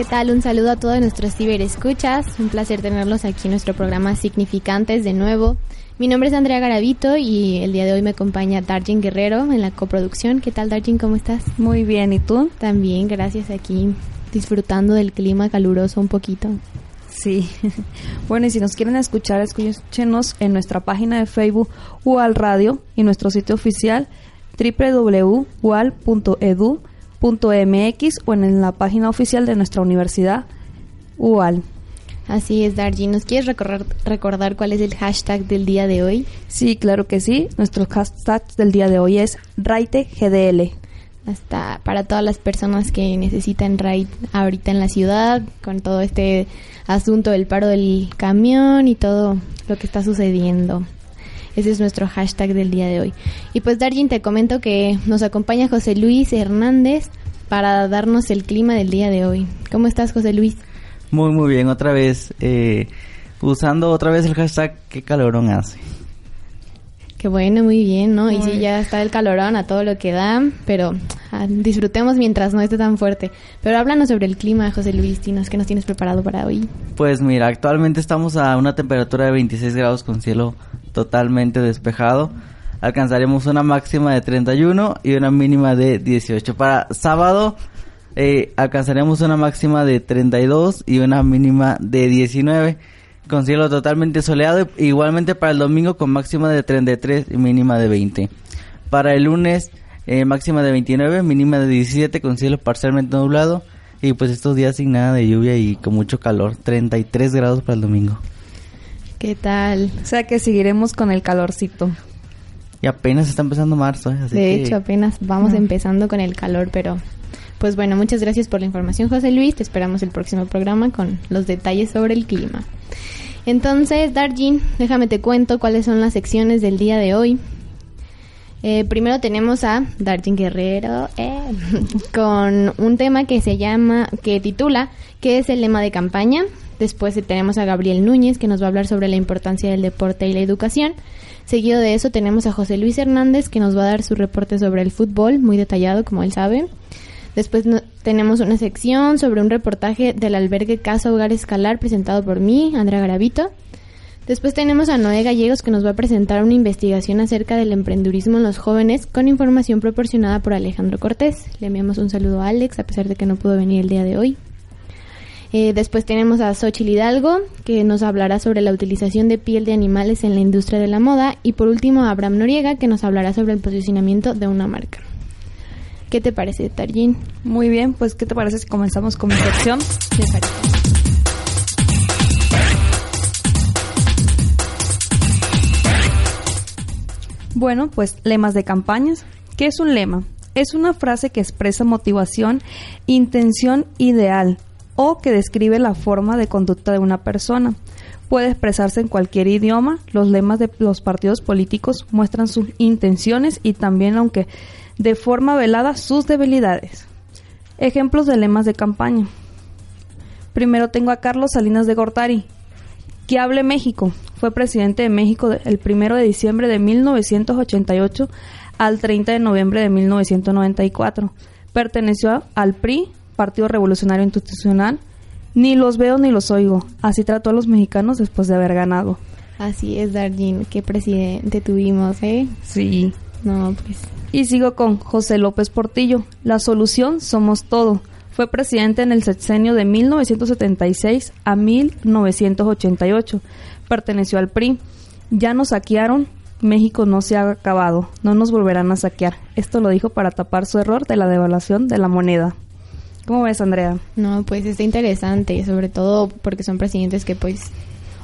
¿Qué tal? Un saludo a todos nuestros ciberescuchas. Un placer tenerlos aquí en nuestro programa Significantes de nuevo. Mi nombre es Andrea Garavito y el día de hoy me acompaña Darjin Guerrero en la coproducción. ¿Qué tal, Darjin? ¿Cómo estás? Muy bien, ¿y tú? También, gracias. Aquí disfrutando del clima caluroso un poquito. Sí. Bueno, y si nos quieren escuchar, escúchenos en nuestra página de Facebook UAL Radio y nuestro sitio oficial www.ual.edu .mx o en la página oficial de nuestra universidad UAL. Así es, Darji. ¿Nos quieres recordar, recordar cuál es el hashtag del día de hoy? Sí, claro que sí. Nuestro hashtag del día de hoy es RaiteGDL. Hasta para todas las personas que necesitan ride ahorita en la ciudad, con todo este asunto del paro del camión y todo lo que está sucediendo. Ese es nuestro hashtag del día de hoy. Y pues Darjin, te comento que nos acompaña José Luis Hernández para darnos el clima del día de hoy. ¿Cómo estás, José Luis? Muy, muy bien. Otra vez, eh, usando otra vez el hashtag qué calorón hace. Qué bueno, muy bien, ¿no? y sí, ya está el calorón a todo lo que da, pero ah, disfrutemos mientras no esté tan fuerte. Pero háblanos sobre el clima, José Luis, Tinos, ¿qué nos tienes preparado para hoy? Pues mira, actualmente estamos a una temperatura de 26 grados con cielo totalmente despejado. Alcanzaremos una máxima de 31 y una mínima de 18. Para sábado eh, alcanzaremos una máxima de 32 y una mínima de 19 con cielo totalmente soleado. Igualmente para el domingo con máxima de 33 y mínima de 20. Para el lunes eh, máxima de 29, mínima de 17 con cielo parcialmente nublado. Y pues estos días sin nada de lluvia y con mucho calor. 33 grados para el domingo. ¿Qué tal? O sea que seguiremos con el calorcito. Y apenas está empezando marzo. ¿eh? de hecho, apenas vamos empezando con el calor, pero pues bueno, muchas gracias por la información, José Luis. Te esperamos el próximo programa con los detalles sobre el clima. Entonces, Darjin, déjame te cuento cuáles son las secciones del día de hoy. Eh, primero tenemos a Darjin Guerrero eh, con un tema que se llama, que titula, ¿qué es el lema de campaña? Después tenemos a Gabriel Núñez que nos va a hablar sobre la importancia del deporte y la educación. Seguido de eso tenemos a José Luis Hernández que nos va a dar su reporte sobre el fútbol, muy detallado como él sabe. Después tenemos una sección sobre un reportaje del albergue Casa Hogar Escalar presentado por mí, Andrea Garavito. Después tenemos a Noé Gallegos que nos va a presentar una investigación acerca del emprendurismo en los jóvenes con información proporcionada por Alejandro Cortés. Le enviamos un saludo a Alex a pesar de que no pudo venir el día de hoy. Eh, después tenemos a Xochil Hidalgo, que nos hablará sobre la utilización de piel de animales en la industria de la moda. Y por último, a Abraham Noriega, que nos hablará sobre el posicionamiento de una marca. ¿Qué te parece, Tarjin? Muy bien, pues ¿qué te parece si comenzamos con mi sección? Bueno, pues lemas de campañas. ¿Qué es un lema? Es una frase que expresa motivación, intención ideal, o que describe la forma de conducta de una persona. Puede expresarse en cualquier idioma. Los lemas de los partidos políticos muestran sus intenciones y también, aunque de forma velada, sus debilidades. Ejemplos de lemas de campaña. Primero tengo a Carlos Salinas de Gortari. Que hable México. Fue presidente de México el 1 de diciembre de 1988 al 30 de noviembre de 1994. Perteneció al PRI, Partido Revolucionario Institucional, ni los veo ni los oigo. Así trató a los mexicanos después de haber ganado. Así es, Darjin. Qué presidente tuvimos, ¿eh? Sí. No, pues. Y sigo con José López Portillo. La solución somos todo. Fue presidente en el sexenio de 1976 a 1988. Perteneció al PRI. Ya nos saquearon. México no se ha acabado. No nos volverán a saquear. Esto lo dijo para tapar su error de la devaluación de la moneda. ¿Cómo ves, Andrea? No, pues está interesante, sobre todo porque son presidentes que pues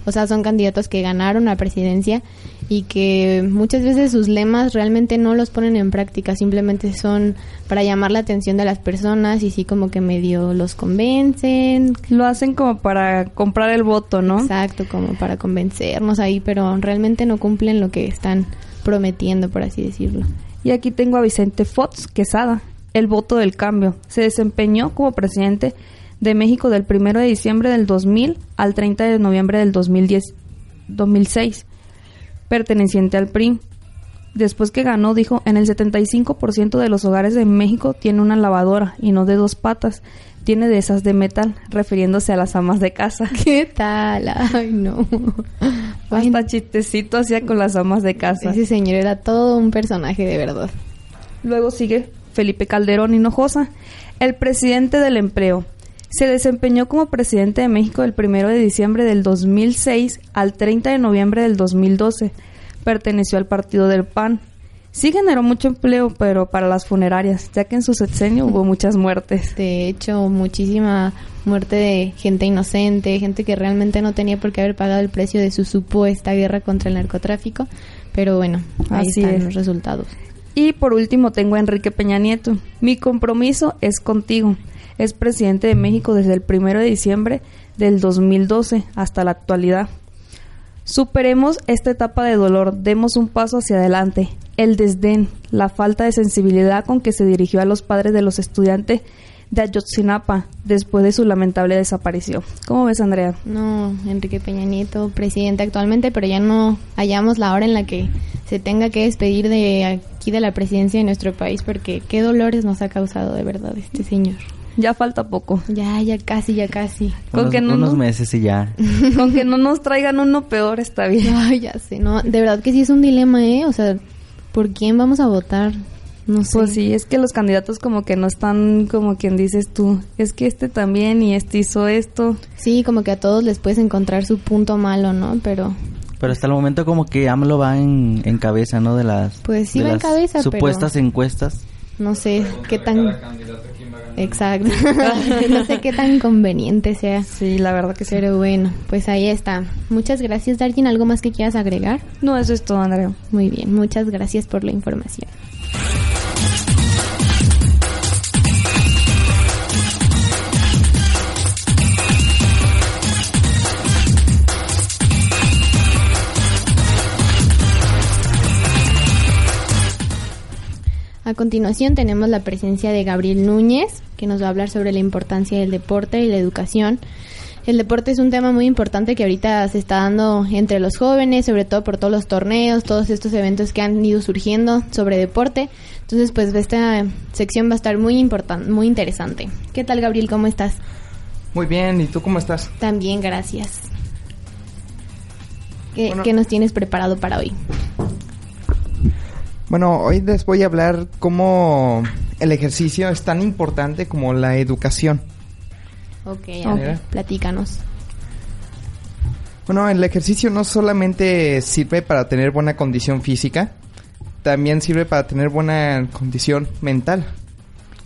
O sea, son candidatos que ganaron la presidencia y que muchas veces sus lemas realmente no los ponen en práctica, simplemente son para llamar la atención de las personas y sí como que medio los convencen. Lo hacen como para comprar el voto, ¿no? Exacto, como para convencernos ahí, pero realmente no cumplen lo que están prometiendo, por así decirlo. Y aquí tengo a Vicente Fox Quesada, el voto del cambio. Se desempeñó como presidente de México del 1 de diciembre del 2000 al 30 de noviembre del 2010, 2006 perteneciente al PRI. Después que ganó, dijo, en el 75% de los hogares de México tiene una lavadora y no de dos patas. Tiene de esas de metal, refiriéndose a las amas de casa. ¿Qué tal? Ay, no. Hasta chistecito hacía con las amas de casa. Ese señor era todo un personaje de verdad. Luego sigue Felipe Calderón Hinojosa, el presidente del empleo. Se desempeñó como presidente de México del 1 de diciembre del 2006 al 30 de noviembre del 2012. Perteneció al partido del PAN. Sí generó mucho empleo, pero para las funerarias, ya que en su sexenio hubo muchas muertes. De hecho, muchísima muerte de gente inocente, gente que realmente no tenía por qué haber pagado el precio de su supuesta guerra contra el narcotráfico. Pero bueno, ahí Así están es. los resultados. Y por último tengo a Enrique Peña Nieto. Mi compromiso es contigo. Es presidente de México desde el 1 de diciembre del 2012 hasta la actualidad. Superemos esta etapa de dolor, demos un paso hacia adelante. El desdén, la falta de sensibilidad con que se dirigió a los padres de los estudiantes de Ayotzinapa después de su lamentable desaparición. ¿Cómo ves, Andrea? No, Enrique Peña Nieto, presidente actualmente, pero ya no hallamos la hora en la que se tenga que despedir de aquí de la presidencia de nuestro país, porque qué dolores nos ha causado de verdad este señor. Ya falta poco. Ya, ya casi, ya casi. Con unos, que no unos nos- meses y ya. Con que no nos traigan uno peor está bien. Ay, ya sé, no, de verdad que sí es un dilema, ¿eh? O sea, ¿por quién vamos a votar? No sé. Pues sí, es que los candidatos como que no están como quien dices tú. Es que este también y este hizo esto. Sí, como que a todos les puedes encontrar su punto malo, ¿no? Pero Pero hasta el momento como que AMLO va en, en cabeza, ¿no? De las, Pues sí de va en las cabeza, pero- supuestas encuestas. no sé qué tan... Exacto. no sé qué tan conveniente sea. Sí, la verdad que sí. Pero bueno, pues ahí está. Muchas gracias, Darkin. ¿Algo más que quieras agregar? No, eso es todo, Andrea. Muy bien, muchas gracias por la información. A continuación tenemos la presencia de Gabriel Núñez, que nos va a hablar sobre la importancia del deporte y la educación. El deporte es un tema muy importante que ahorita se está dando entre los jóvenes, sobre todo por todos los torneos, todos estos eventos que han ido surgiendo sobre deporte. Entonces, pues esta sección va a estar muy importante, muy interesante. ¿Qué tal, Gabriel? ¿Cómo estás? Muy bien, ¿y tú cómo estás? También, gracias. ¿Qué, Bueno. qué nos tienes preparado para hoy? Bueno, hoy les voy a hablar cómo el ejercicio es tan importante como la educación. Ok, a Ok. ver, platícanos. Bueno, el ejercicio no solamente sirve para tener buena condición física, también sirve para tener buena condición mental,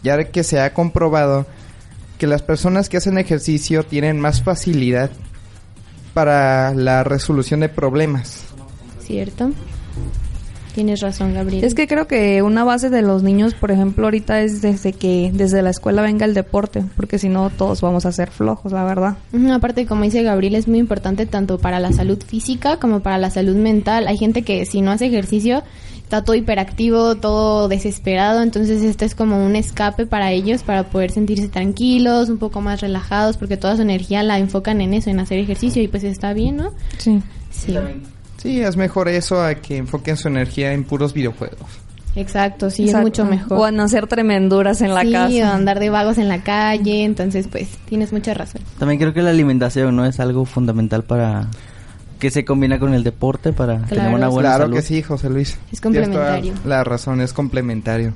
ya que se ha comprobado que las personas que hacen ejercicio tienen más facilidad para la resolución de problemas. ¿Cierto? Tienes razón, Gabriel. Es que creo que una base de los niños, por ejemplo, ahorita es desde que desde la escuela venga el deporte, porque si no todos vamos a ser flojos, la verdad. Aparte, como dice Gabriel, es muy importante tanto para la salud física como para la salud mental. Hay gente que si no hace ejercicio está todo hiperactivo, todo desesperado, entonces este es como un escape para ellos para poder sentirse tranquilos, un poco más relajados, porque toda su energía la enfocan en eso, en hacer ejercicio y pues está bien, ¿no? Sí. Sí. Sí, es mejor eso a que enfoquen su energía en puros videojuegos. Exacto, sí, Exacto. es mucho mejor. O a no hacer tremenduras en la sí, o casa. andar de vagos en la calle, entonces pues tienes mucha razón. También creo que la alimentación no es algo fundamental para que se combina con el deporte para tener Claro, una buena claro salud. que sí, José Luis. Es complementario. La razón es complementario.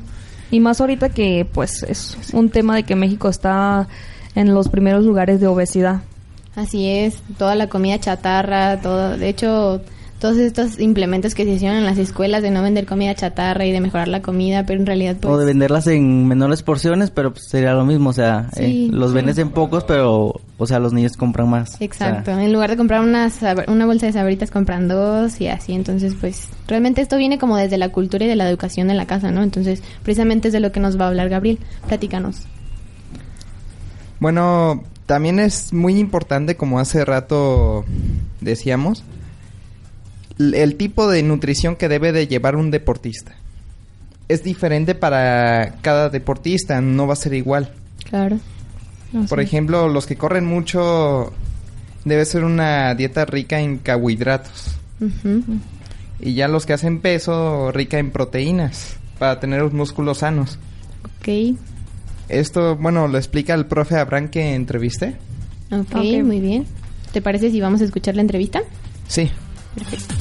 Y más ahorita que pues es un tema de que México está en los primeros lugares de obesidad. Así es, toda la comida chatarra, todo, de hecho, todos estos implementos que se hicieron en las escuelas de no vender comida chatarra y de mejorar la comida, pero en realidad pues... O de venderlas en menores porciones, pero pues, sería lo mismo, o sea, Sí, eh, los sí. vendes en pocos, pero, o sea, los niños compran más. Exacto, O sea, en lugar de comprar una, una bolsa de sabritas compran dos y así, entonces pues realmente esto viene como desde la cultura y de la educación en la casa, ¿no? Entonces precisamente es de lo que nos va a hablar Gabriel, platícanos. Bueno, también es muy importante, como hace rato decíamos, el tipo de nutrición que debe de llevar un deportista. Es diferente para cada deportista, no va a ser igual. Claro. No Por ejemplo, los que corren mucho, debe ser una dieta rica en carbohidratos. Y ya los que hacen peso, rica en proteínas, para tener los músculos sanos. Ok, Esto, bueno, lo explica el profe Abraham que entrevisté. ok, Ok. muy bien. ¿Te parece si vamos a escuchar la entrevista? Sí. Perfecto.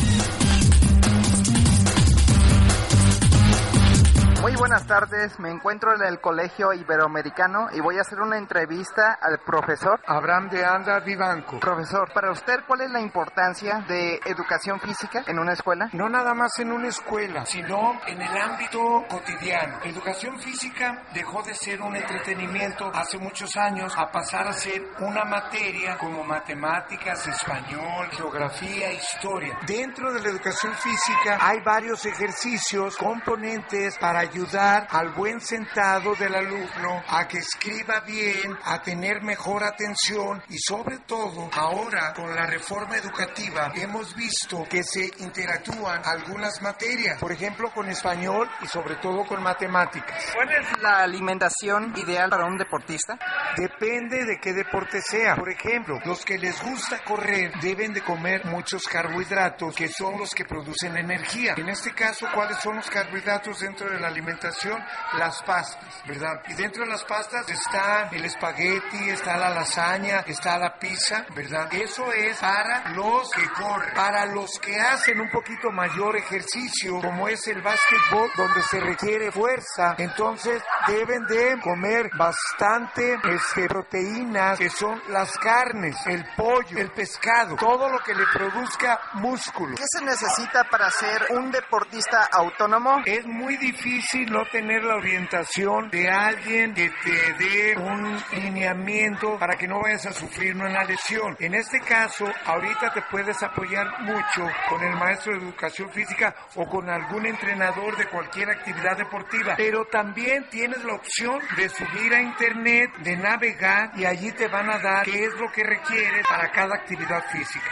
Buenas tardes, me encuentro en el Colegio Iberoamericano y voy a hacer una entrevista al profesor. Abraham de Anda Vivanco. Profesor, para usted, ¿cuál es la importancia de educación física en una escuela? No nada más en una escuela, sino en el ámbito cotidiano. Educación física dejó de ser un entretenimiento hace muchos años a pasar a ser una materia como matemáticas, español, geografía, historia. Dentro de la educación física hay varios ejercicios, componentes para ayudar al buen sentado del alumno a que escriba bien, a tener mejor atención y sobre todo ahora con la reforma educativa hemos visto que se interactúan algunas materias, por ejemplo con español y sobre todo con matemáticas. ¿Cuál es la alimentación ideal para un deportista? Depende de qué deporte sea. Por ejemplo, los que les gusta correr deben de comer muchos carbohidratos que son los que producen energía. En este caso, ¿cuáles son los carbohidratos dentro de la alimentación? Las pastas, ¿verdad? Y dentro de las pastas está el espagueti, está la lasaña, está la pizza, ¿verdad? Eso es para los que corren. Para los que hacen un poquito mayor ejercicio, como es el básquetbol, donde se requiere fuerza, entonces deben de comer bastante este, proteínas, que son las carnes, el pollo, el pescado, todo lo que le produzca músculo. ¿Qué se necesita para ser un deportista autónomo? Es muy difícil no tener la orientación de alguien que te dé un lineamiento para que no vayas a sufrir una lesión. En este caso, ahorita te puedes apoyar mucho con el maestro de educación física o con algún entrenador de cualquier actividad deportiva, pero también tienes la opción de subir a internet, de navegar y allí te van a dar qué es lo que requieres para cada actividad física.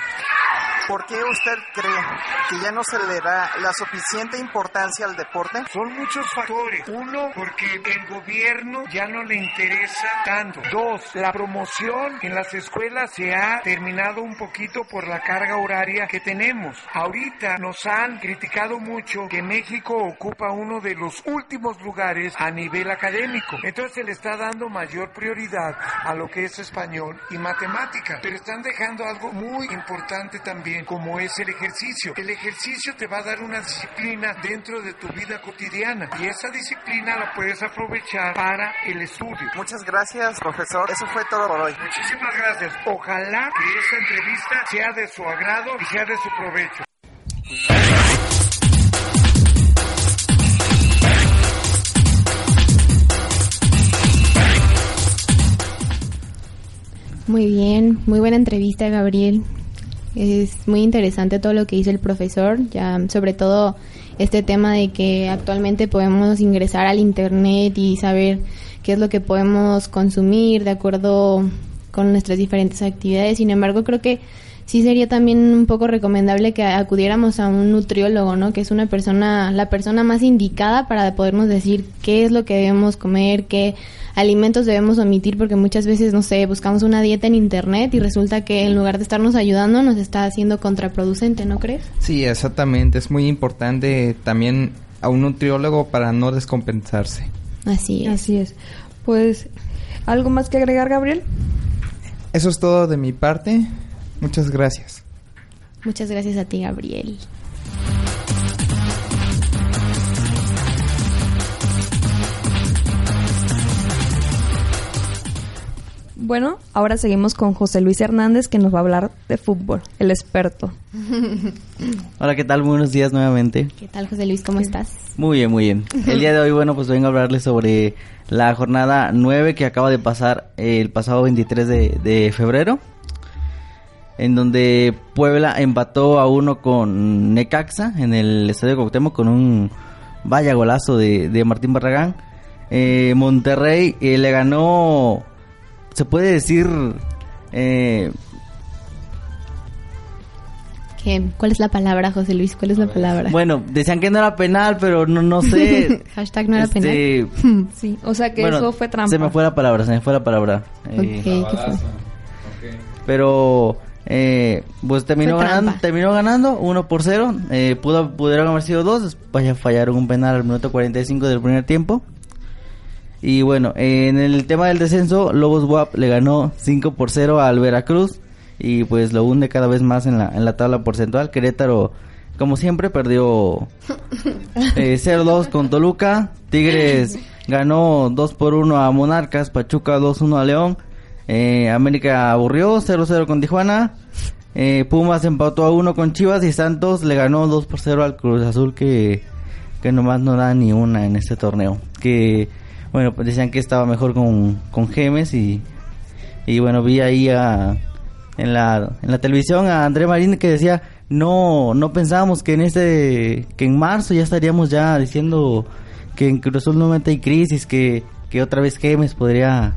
¿Por qué usted cree que ya no se le da la suficiente importancia al deporte? Son muchos factores. Uno, porque el gobierno ya no le interesa tanto. Dos, la promoción en las escuelas se ha terminado un poquito por la carga horaria que tenemos. Ahorita nos han criticado mucho que México ocupa uno de los últimos lugares a nivel académico. Entonces se le está dando mayor prioridad a lo que es español y matemática. Pero están dejando algo muy importante también, como es el ejercicio. El ejercicio te va a dar una disciplina dentro de tu vida cotidiana y esa disciplina la puedes aprovechar para el estudio. Muchas gracias, profesor. Eso fue todo por hoy. Muchísimas gracias. Ojalá que esta entrevista sea de su agrado y sea de su provecho. Muy bien, muy buena entrevista, Gabriel. Es muy interesante todo lo que dice el profesor, ya sobre todo este tema de que actualmente podemos ingresar al internet y saber qué es lo que podemos consumir de acuerdo con nuestras diferentes actividades. Sin embargo, creo que sí sería también un poco recomendable que acudiéramos a un nutriólogo, ¿no? Que es una persona, la persona más indicada para podernos decir qué es lo que debemos comer, qué alimentos debemos omitir, porque muchas veces, no sé, buscamos una dieta en internet y resulta que en lugar de estarnos ayudando nos está haciendo contraproducente, ¿no crees? Sí, exactamente. Es muy importante también a un nutriólogo para no descompensarse. Así es. Así es. Pues, ¿algo más que agregar, Gabriel? Eso es todo de mi parte. Muchas gracias. Muchas gracias a ti, Gabriel. Bueno, ahora seguimos con José Luis Hernández que nos va a hablar de fútbol, el experto. Hola, ¿qué tal? Buenos días nuevamente. ¿Qué tal, José Luis? ¿Cómo estás? Muy bien, muy bien. El día de hoy, bueno, pues vengo a hablarles sobre la jornada 9 que acaba de pasar el pasado 23 de, de febrero, en donde Puebla empató a uno con Necaxa en el Estadio Cuauhtémoc con un vaya golazo de, de Martín Barragán. Eh, Monterrey eh, le ganó, se puede decir, eh, ¿Qué? ¿Cuál es la palabra, José Luis? ¿Cuál es la palabra? bueno, decían que no era penal, pero no, no sé. Hashtag no era Este, penal. Sí, o sea que Bueno, eso fue trampa. Se me fue la palabra, se me fue la palabra. Ok, ¿qué fue? pero eh, pues terminó ganando, terminó ganando 1 por 0. Eh, pudo, pudieron haber sido dos, vaya fallaron un penal al minuto 45 del primer tiempo. Y bueno, eh, en el tema del descenso, Lobos WAP le ganó 5 por 0 al Veracruz y pues lo hunde cada vez más en la, en la tabla porcentual. Querétaro, como siempre, perdió eh, 0-2 con Toluca. Tigres ganó 2 por 1 a Monarcas. Pachuca 2-1 a León. Eh, América aburrió 0-0 con Tijuana. Eh, Pumas empató a 1 con Chivas y Santos le ganó 2 por 0 al Cruz Azul que, que nomás no da ni una en este torneo. Que bueno, pues decían que estaba mejor con, con Gemes y, y bueno, vi ahí a, en, la, en la televisión a André Marín que decía no no pensábamos que en este que en marzo ya estaríamos ya diciendo que en Cruz Azul nuevamente hay crisis que, que otra vez Gemes podría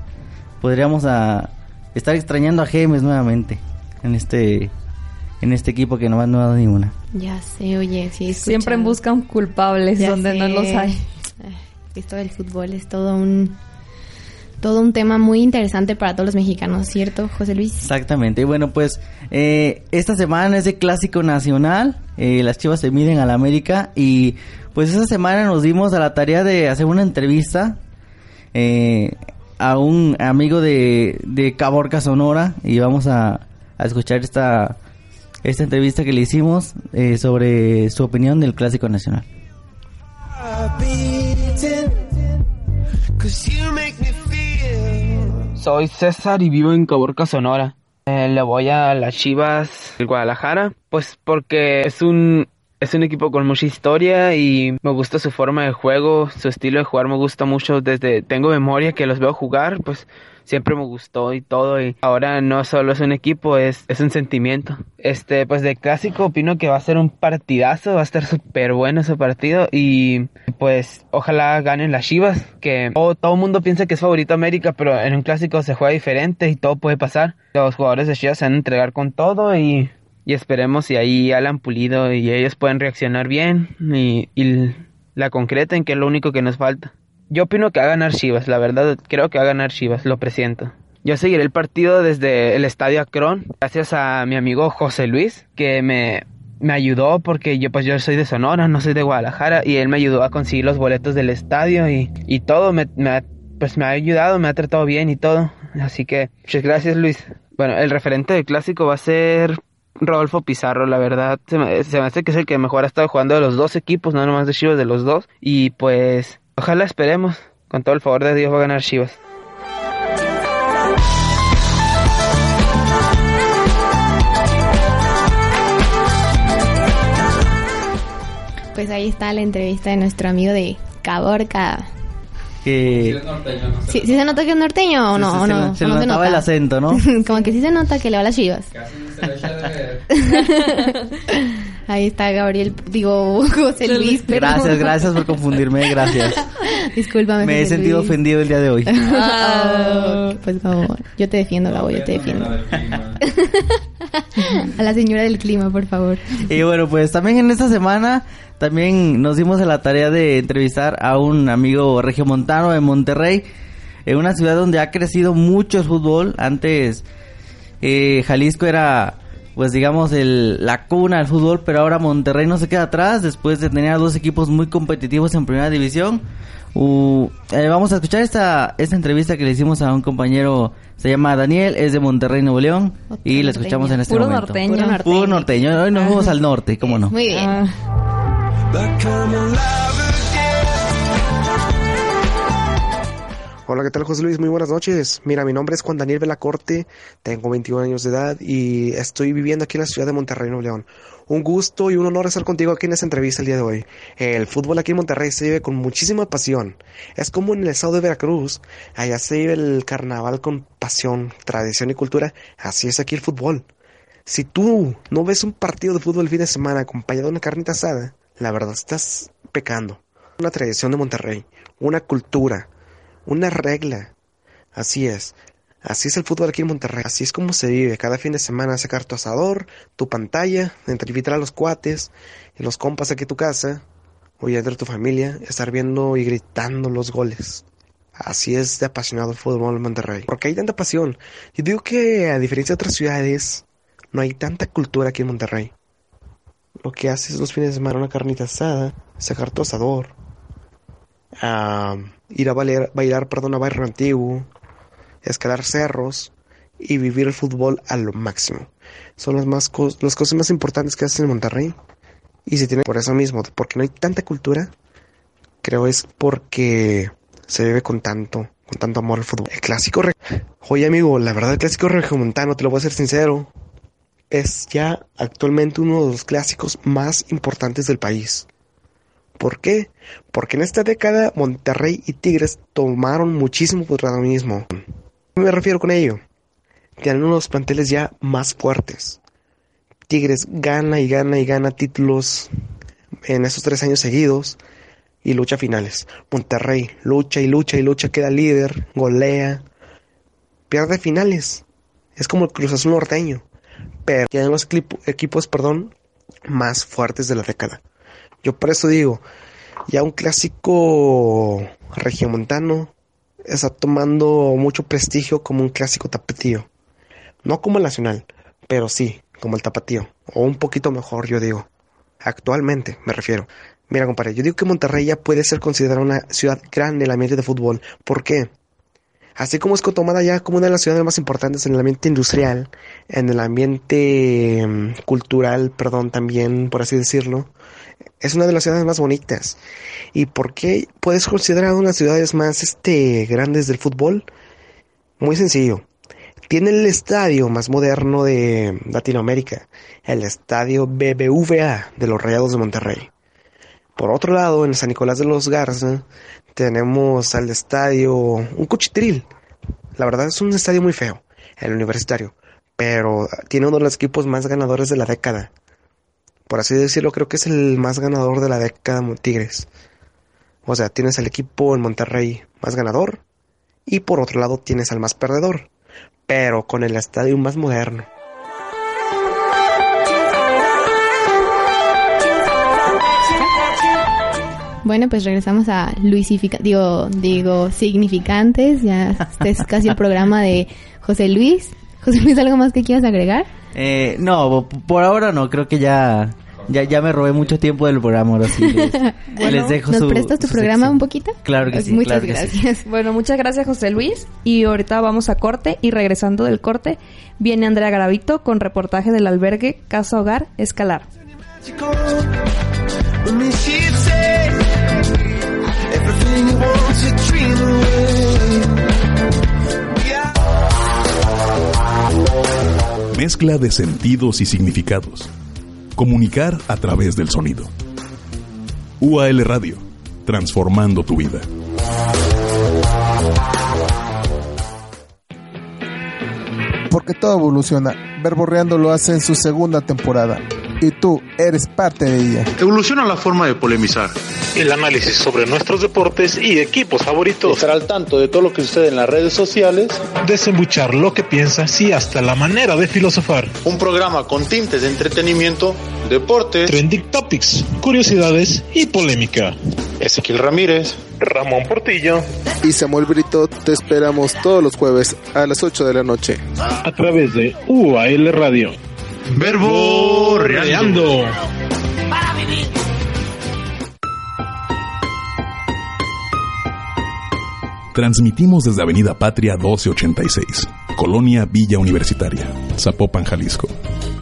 podríamos a estar extrañando a Gemes nuevamente en este en este equipo que nomás no ha dado ni una. Ya sé, oye, sí. Siempre buscan culpables Ya donde no los hay. Ay, Esto del fútbol es todo un todo un tema muy interesante para todos los mexicanos, ¿cierto, José Luis? Exactamente. Y bueno, pues eh, esta semana es de clásico nacional. Eh, las Chivas se miden a la América y pues esta semana nos dimos a la tarea de hacer una entrevista eh, a un amigo de, de Caborca, Sonora y vamos a, a escuchar esta esta entrevista que le hicimos eh, sobre su opinión del clásico nacional. Soy César y vivo en Caborca, Sonora. Eh, le voy a las Chivas del Guadalajara, pues porque es un es un equipo con mucha historia y me gusta su forma de juego, su estilo de jugar me gusta mucho desde tengo memoria que los veo jugar, pues siempre me gustó y todo y ahora no solo es un equipo, es, es un sentimiento. Este, pues de clásico opino que va a ser un partidazo, va a estar súper bueno ese partido y pues ojalá ganen las Chivas, que todo, el mundo piensa que es favorito América, pero en un clásico se juega diferente y todo puede pasar. Los jugadores de Chivas se van a entregar con todo y, y esperemos si ahí Alan Pulido y ellos pueden reaccionar bien y, y la concreten, que es lo único que nos falta. Yo opino que va a ganar Chivas, la verdad creo que va a ganar Chivas, lo presiento. Yo seguiré el partido desde el estadio Akron, gracias a mi amigo José Luis, que me, me ayudó porque yo pues yo soy de Sonora, no soy de Guadalajara, y él me ayudó a conseguir los boletos del estadio y, y todo, me, me pues me ha ayudado, me ha tratado bien y todo. Así que, muchas gracias Luis. Bueno, el referente del clásico va a ser Rodolfo Pizarro, la verdad. Se me, hace que es el que mejor ha estado jugando de los dos equipos, no nomás de Chivas, de los dos. Y pues, ojalá esperemos. Con todo el favor de Dios va a ganar Chivas. Pues ahí está la entrevista de nuestro amigo de Caborca. Que ¿Sí, sí se nota que es norteño o no? se, o se no? le- se ¿O le no se notaba el acento, ¿no? Como que sí se nota que le va a las chivas. Ahí está Gabriel, digo José Luis, pero... Gracias, gracias por confundirme, gracias. Discúlpame. Me he José sentido Luis. ofendido el día de hoy. Ah, pues Gabo, yo te defiendo, Gabo, yo te defiendo. A la señora del clima, por favor. Y bueno, pues también en esta semana también nos dimos a la tarea de entrevistar a un amigo regiomontano de Monterrey, en una ciudad donde ha crecido mucho el fútbol. Antes eh, Jalisco era, pues digamos, el, la cuna del fútbol, pero ahora Monterrey no se queda atrás después de tener a dos equipos muy competitivos en primera división. Uh, eh, vamos a escuchar esta, esta entrevista que le hicimos a un compañero, se llama Daniel, es de Monterrey, Nuevo León, y la escuchamos en este Puro momento. norteño. Puro norteño. Puro norteño. Hoy nos vamos al norte, ¿cómo no? Muy bien. Ah, Hola, ¿qué tal José Luis? Muy buenas noches. Mira, mi nombre es Juan Daniel Velacorte, tengo 21 años de edad y estoy viviendo aquí en la ciudad de Monterrey, Nuevo León. Un gusto y un honor estar contigo aquí en esta entrevista el día de hoy. El fútbol aquí en Monterrey se vive con muchísima pasión. Es como en el estado de Veracruz, allá se vive el carnaval con pasión, tradición y cultura. Así es aquí el fútbol. Si tú no ves un partido de fútbol el fin de semana acompañado de una carnita asada, la verdad estás pecando. Una tradición de Monterrey, una cultura, una regla. Así es. Así es el fútbol aquí en Monterrey. Así es como se vive. Cada fin de semana sacar tu asador, tu pantalla, invitar a los cuates y los compas aquí a tu casa o ya de tu familia, estar viendo y gritando los goles. Así es de apasionado el fútbol en Monterrey. Porque hay tanta pasión. Yo digo que a diferencia de otras ciudades, no hay tanta cultura aquí en Monterrey. Lo que haces los fines de semana una carnita asada, sacar tu asador, a ir a bailar, bailar perdón, a barrio antiguo, escalar cerros y vivir el fútbol a lo máximo. Son las, más las cosas más importantes que hacen en Monterrey. Y se tiene por eso mismo, porque no hay tanta cultura, creo es porque se vive con tanto, con tanto amor al fútbol. El clásico, oye amigo, la verdad el clásico regiomontano, te lo voy a ser sincero, es ya actualmente uno de los clásicos más importantes del país. ¿Por qué? Porque en esta década Monterrey y Tigres tomaron muchísimo protagonismo. ¿A me refiero con ello? Tienen uno de los planteles ya más fuertes. Tigres gana y gana y gana títulos en esos tres años seguidos y lucha finales. Monterrey lucha y lucha y lucha, queda líder, golea, pierde finales. Es como el Cruz Azul norteño, pero tienen los equipos perdón, más fuertes de la década. Yo por eso digo, ya un clásico regiomontano está tomando mucho prestigio como un clásico tapatío. No como el nacional, pero sí, como el tapatío. O un poquito mejor, yo digo. Actualmente, me refiero. Mira, compadre, yo digo que Monterrey ya puede ser considerada una ciudad grande en el ambiente de fútbol. ¿Por qué? Así como es tomada ya como una de las ciudades más importantes en el ambiente industrial, en el ambiente mm, cultural, perdón, también, por así decirlo, es una de las ciudades más bonitas. ¿Y por qué puedes considerar una de las ciudades más este, grandes del fútbol? Muy sencillo. Tiene el estadio más moderno de Latinoamérica, el estadio BBVA de los Rayados de Monterrey. Por otro lado, en San Nicolás de los Garza tenemos al estadio un cuchitril. La verdad es un estadio muy feo, el universitario, pero tiene uno de los equipos más ganadores de la década por así decirlo, creo que es el más ganador de la década Tigres. O sea, tienes al equipo en Monterrey más ganador y por otro lado tienes al más perdedor, pero con el estadio más moderno. Bueno, pues regresamos a Luisifica, digo, digo, significantes, ya este es casi el programa de José Luis. José Luis, ¿algo más que quieras agregar? Eh, no, por ahora no, creo que ya ya, ya me robé mucho tiempo del programa, ahora sí. Les, dejo ¿Nos prestas tu programa un poquito? Claro que pues sí. Muchas gracias. Bueno, muchas gracias José Luis. Y ahorita vamos a corte y regresando del corte viene Andrea Gravito con reportaje del albergue Casa Hogar Escalar. Mezcla de sentidos y significados Comunicar a través del sonido. UAL Radio, transformando tu vida. Porque todo evoluciona. Verborreando lo hace en su segunda temporada y tú eres parte de ella. Evoluciona la forma de polemizar. El análisis sobre nuestros deportes y equipos favoritos. Estar al tanto de todo lo que sucede en las redes sociales. Desembuchar lo que piensas y hasta la manera de filosofar. Un programa con tintes de entretenimiento, deportes, trending topics, curiosidades y polémica. Ezequiel Ramírez, Ramón Portillo y Samuel Brito te esperamos todos los jueves a las 8 de la noche. A través de UAL Radio. Verbo Reando. Transmitimos desde Avenida Patria 1286, Colonia Villa Universitaria, Zapopan, Jalisco.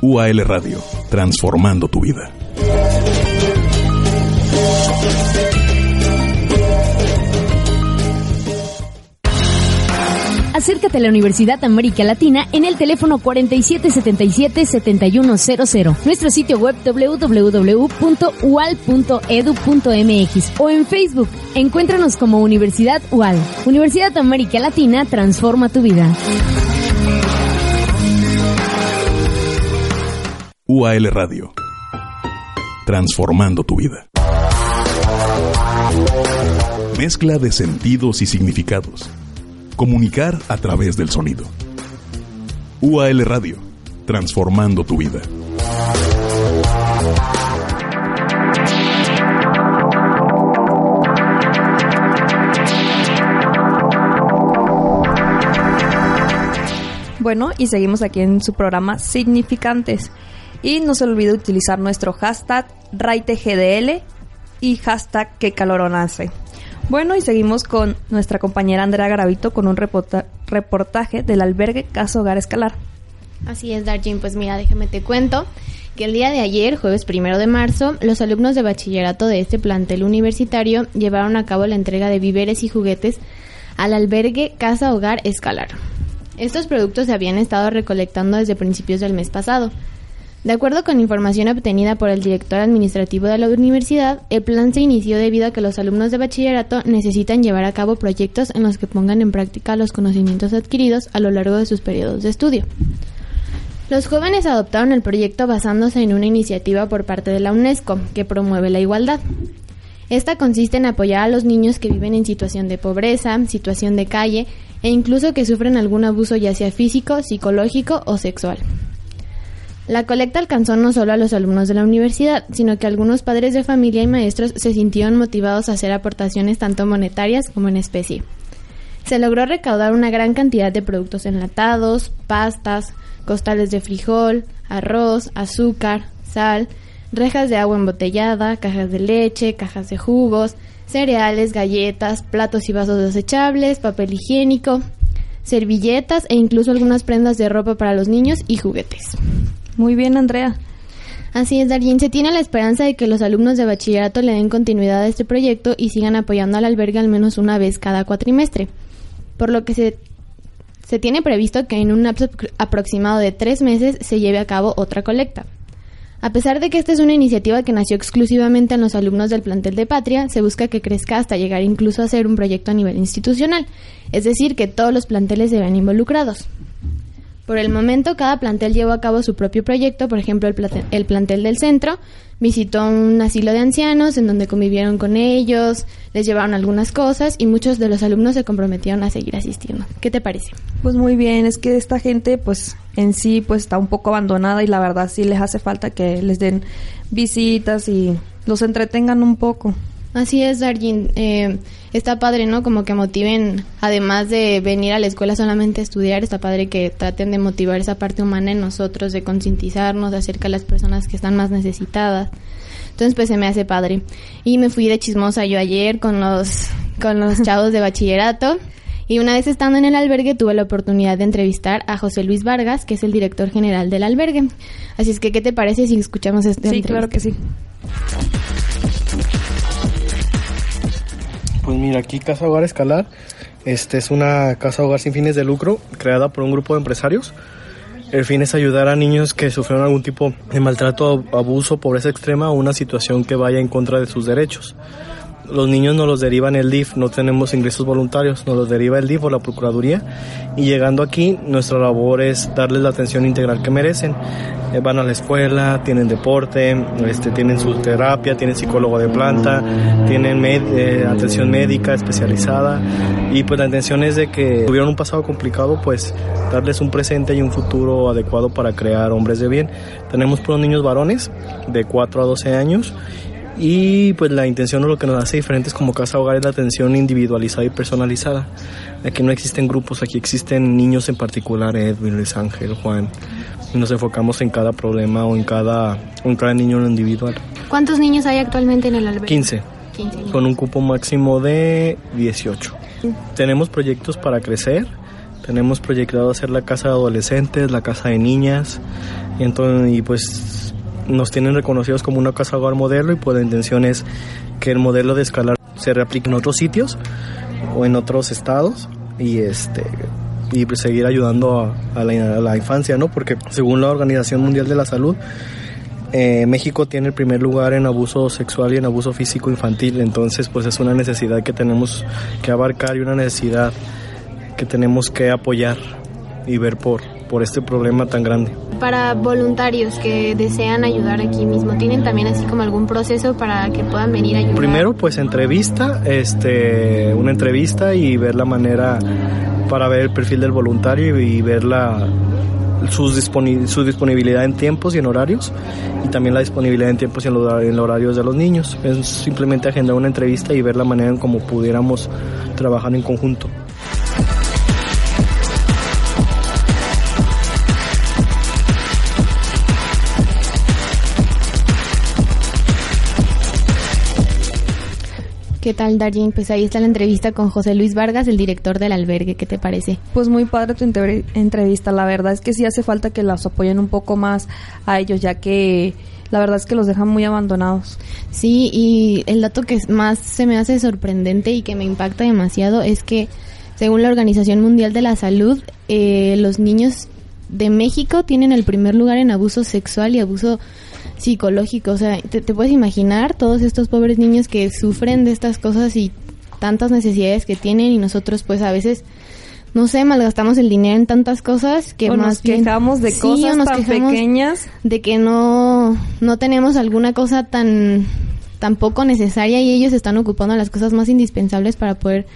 UAL Radio, transformando tu vida. Acércate a la Universidad América Latina en el teléfono 4777-7100, nuestro sitio web www.ual.edu.mx o en Facebook. Encuéntranos como Universidad UAL. Universidad América Latina transforma tu vida. UAL Radio. Transformando tu vida. Mezcla de sentidos y significados. Comunicar a través del sonido. UAL Radio. Transformando tu vida. Bueno, y seguimos aquí en su programa Significantes. Y no se olvide utilizar nuestro hashtag RaiteGDL y hashtag que hace. Bueno, y seguimos con nuestra compañera Andrea Garavito con un reportaje del albergue Casa Hogar Escalar. Así es, Darjin. Pues mira, déjame te cuento que el día de ayer, jueves primero de marzo, los alumnos de bachillerato de este plantel universitario llevaron a cabo la entrega de víveres y juguetes al albergue Casa Hogar Escalar. Estos productos se habían estado recolectando desde principios del mes pasado. De acuerdo con información obtenida por el director administrativo de la universidad, el plan se inició debido a que los alumnos de bachillerato necesitan llevar a cabo proyectos en los que pongan en práctica los conocimientos adquiridos a lo largo de sus periodos de estudio. Los jóvenes adoptaron el proyecto basándose en una iniciativa por parte de la UNESCO que promueve la igualdad. Esta consiste en apoyar a los niños que viven en situación de pobreza, situación de calle e incluso que sufren algún abuso ya sea físico, psicológico o sexual. La colecta alcanzó no solo a los alumnos de la universidad, sino que algunos padres de familia y maestros se sintieron motivados a hacer aportaciones tanto monetarias como en especie. Se logró recaudar una gran cantidad de productos enlatados, pastas, costales de frijol, arroz, azúcar, sal, rejas de agua embotellada, cajas de leche, cajas de jugos, cereales, galletas, platos y vasos desechables, papel higiénico, servilletas e incluso algunas prendas de ropa para los niños y juguetes. Muy bien, Andrea. Así es, Darien. Se tiene la esperanza de que los alumnos de bachillerato le den continuidad a este proyecto y sigan apoyando al albergue al menos una vez cada cuatrimestre. Por lo que se, se tiene previsto que en un lapso aproximado de tres meses se lleve a cabo otra colecta. A pesar de que esta es una iniciativa que nació exclusivamente en los alumnos del plantel de Patria, se busca que crezca hasta llegar incluso a ser un proyecto a nivel institucional, es decir, que todos los planteles se vean involucrados. Por el momento, cada plantel llevó a cabo su propio proyecto. Por ejemplo, el, plantel, del centro visitó un asilo de ancianos en donde convivieron con ellos, les llevaron algunas cosas y muchos de los alumnos se comprometieron a seguir asistiendo. ¿Qué te parece? Pues muy bien, es que esta gente pues en sí pues está un poco abandonada y la verdad sí les hace falta que les den visitas y los entretengan un poco. Así es, Dargin. Eh, está padre, ¿no? Como que motiven, además de venir a la escuela solamente a estudiar, está padre que traten de motivar esa parte humana en nosotros, de concientizarnos acerca de las personas que están más necesitadas. Entonces, pues se me hace padre. Y me fui de chismosa yo ayer con los, con los chavos de bachillerato. Y una vez estando en el albergue tuve la oportunidad de entrevistar a José Luis Vargas, que es el director general del albergue. Así es que, ¿qué te parece si escuchamos este Sí, claro que sí. Pues mira, aquí Casa Hogar Escalar este es una casa hogar sin fines de lucro creada por un grupo de empresarios. El fin es ayudar a niños que sufrieron algún tipo de maltrato, abuso, pobreza extrema o una situación que vaya en contra de sus derechos los niños nos los derivan el DIF, no tenemos ingresos voluntarios, nos los deriva el DIF o la Procuraduría y llegando aquí nuestra labor es darles la atención integral que merecen. Eh, van a la escuela, tienen deporte, este, tienen su terapia, tienen psicólogo de planta, tienen eh, atención médica especializada y pues la intención es de que tuvieron un pasado complicado pues darles un presente y un futuro adecuado para crear hombres de bien. Tenemos puros niños varones de 4 a 12 años y pues la intención o lo que nos hace diferentes como Casa Hogar es la atención individualizada y personalizada. Aquí no existen grupos, aquí existen niños en particular, Edwin, Luis Ángel, Juan. Y nos enfocamos en cada problema o en cada, en cada niño en individual. ¿Cuántos niños hay actualmente en el albergue? 15. 15 con un cupo máximo de 18. Tenemos proyectos para crecer. Tenemos proyectado hacer la casa de adolescentes, la casa de niñas. Y, entonces, y pues nos tienen reconocidos como una casa hogar modelo y pues la intención es que el modelo de escalar se replique en otros sitios o en otros estados y este y pues, seguir ayudando a, a la, a la infancia, ¿no? Porque según la Organización Mundial de la Salud, eh, México tiene el primer lugar en abuso sexual y en abuso físico infantil, entonces pues es una necesidad que tenemos que abarcar y una necesidad que tenemos que apoyar y ver por, por este problema tan grande. Para voluntarios que desean ayudar aquí mismo, ¿tienen también así como algún proceso para que puedan venir a ayudar? Primero pues entrevista, este, una entrevista y ver la manera para ver el perfil del voluntario y ver la, sus disponi- su disponibilidad en tiempos y en horarios y también la disponibilidad en tiempos y en, los- horarios de los niños. Es simplemente agendar una entrevista y ver la manera en cómo pudiéramos trabajar en conjunto. ¿Qué tal, Darlene? Pues ahí está la entrevista con José Luis Vargas, el director del albergue. ¿Qué te parece? Pues muy padre tu entre- entrevista, la verdad es que sí hace falta que los apoyen un poco más a ellos, ya que la verdad es que los dejan muy abandonados. Sí, y el dato que más se me hace sorprendente y que me impacta demasiado es que, según la Organización Mundial de la Salud, eh, los niños de México tienen el primer lugar en abuso sexual y abuso psicológico. O sea, te, te puedes imaginar todos estos pobres niños que sufren de estas cosas y tantas necesidades que tienen y nosotros pues a veces no sé, malgastamos el dinero en tantas cosas que O nos más bien- quejamos de cosas nos tan pequeñas. de que no no tenemos alguna cosa tan tan poco necesaria y ellos están ocupando las cosas más indispensables para poder